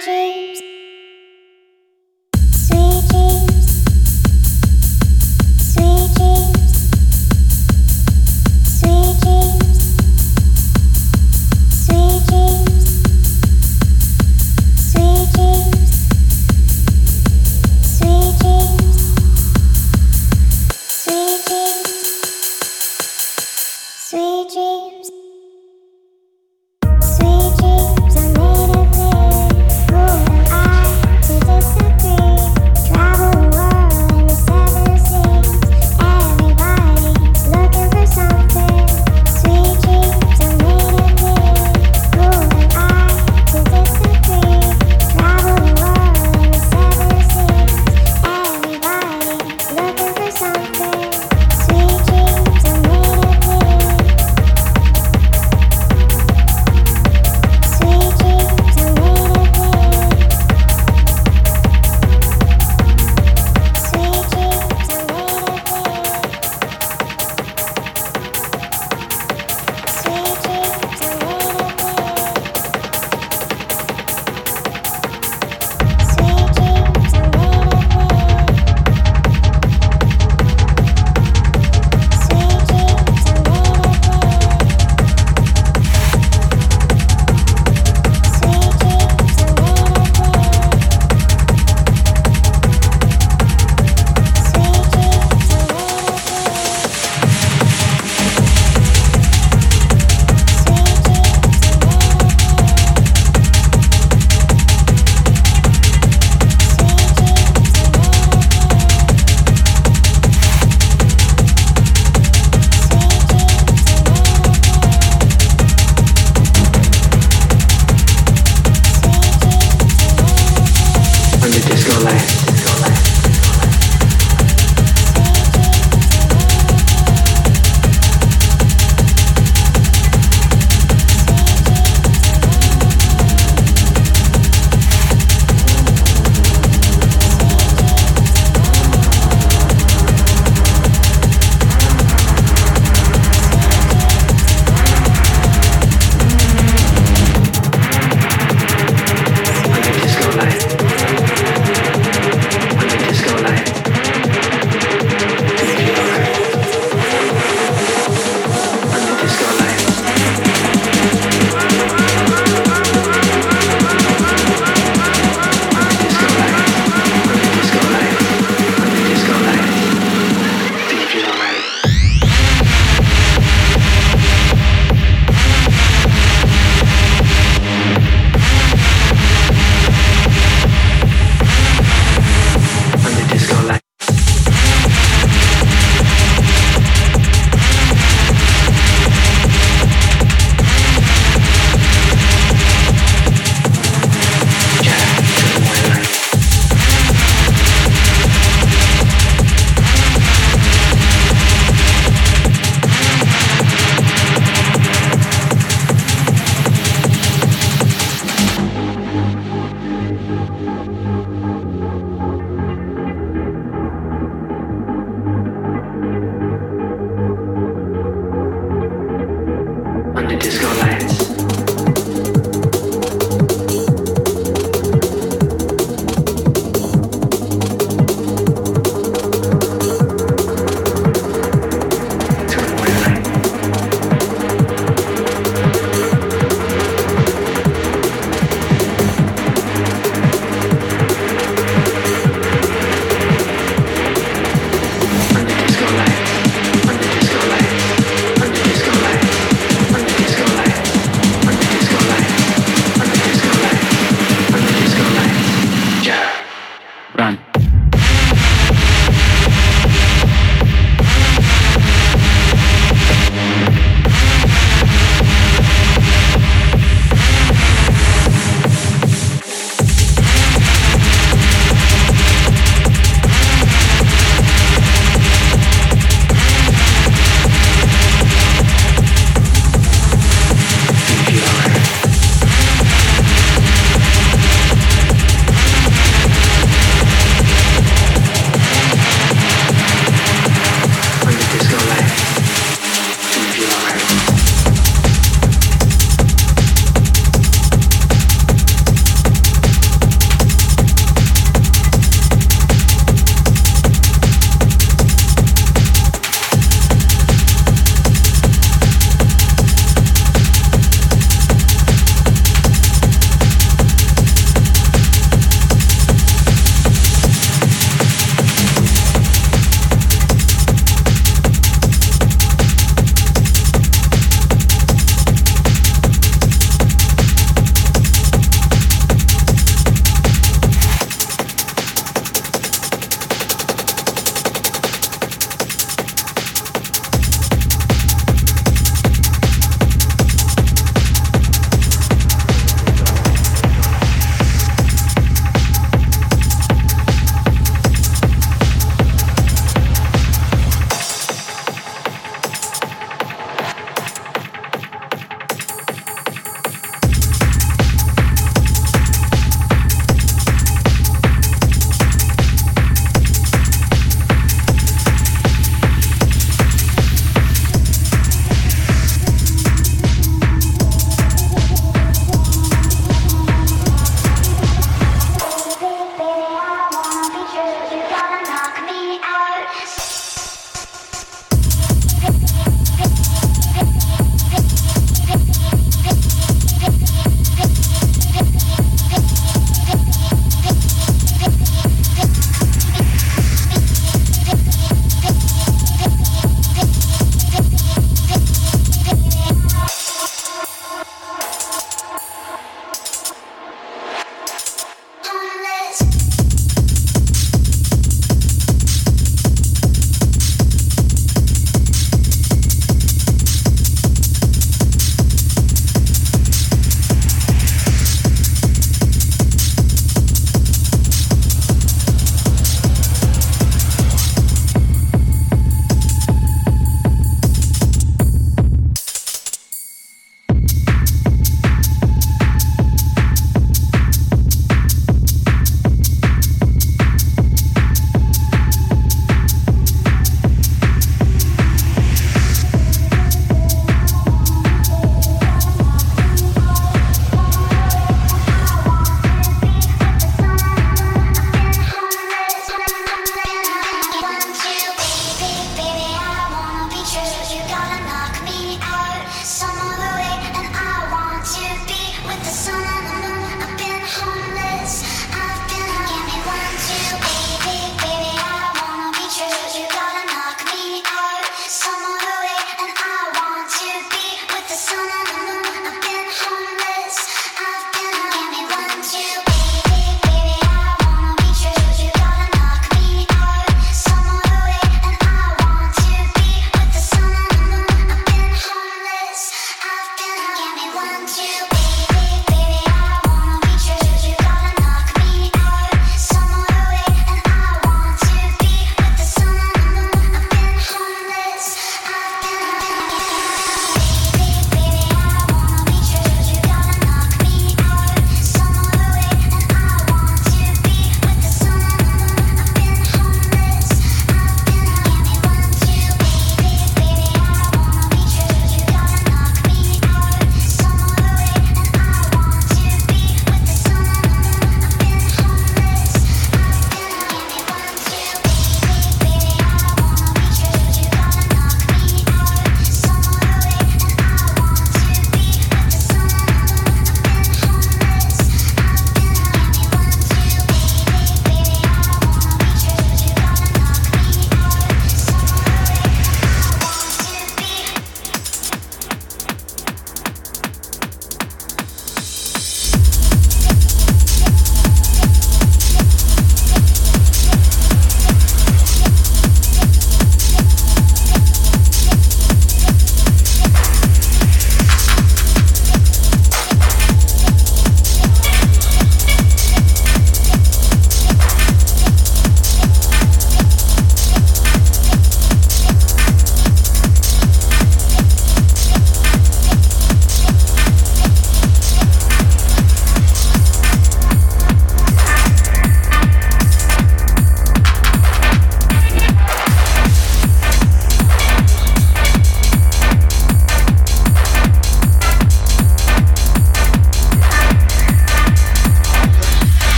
dreams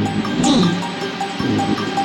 D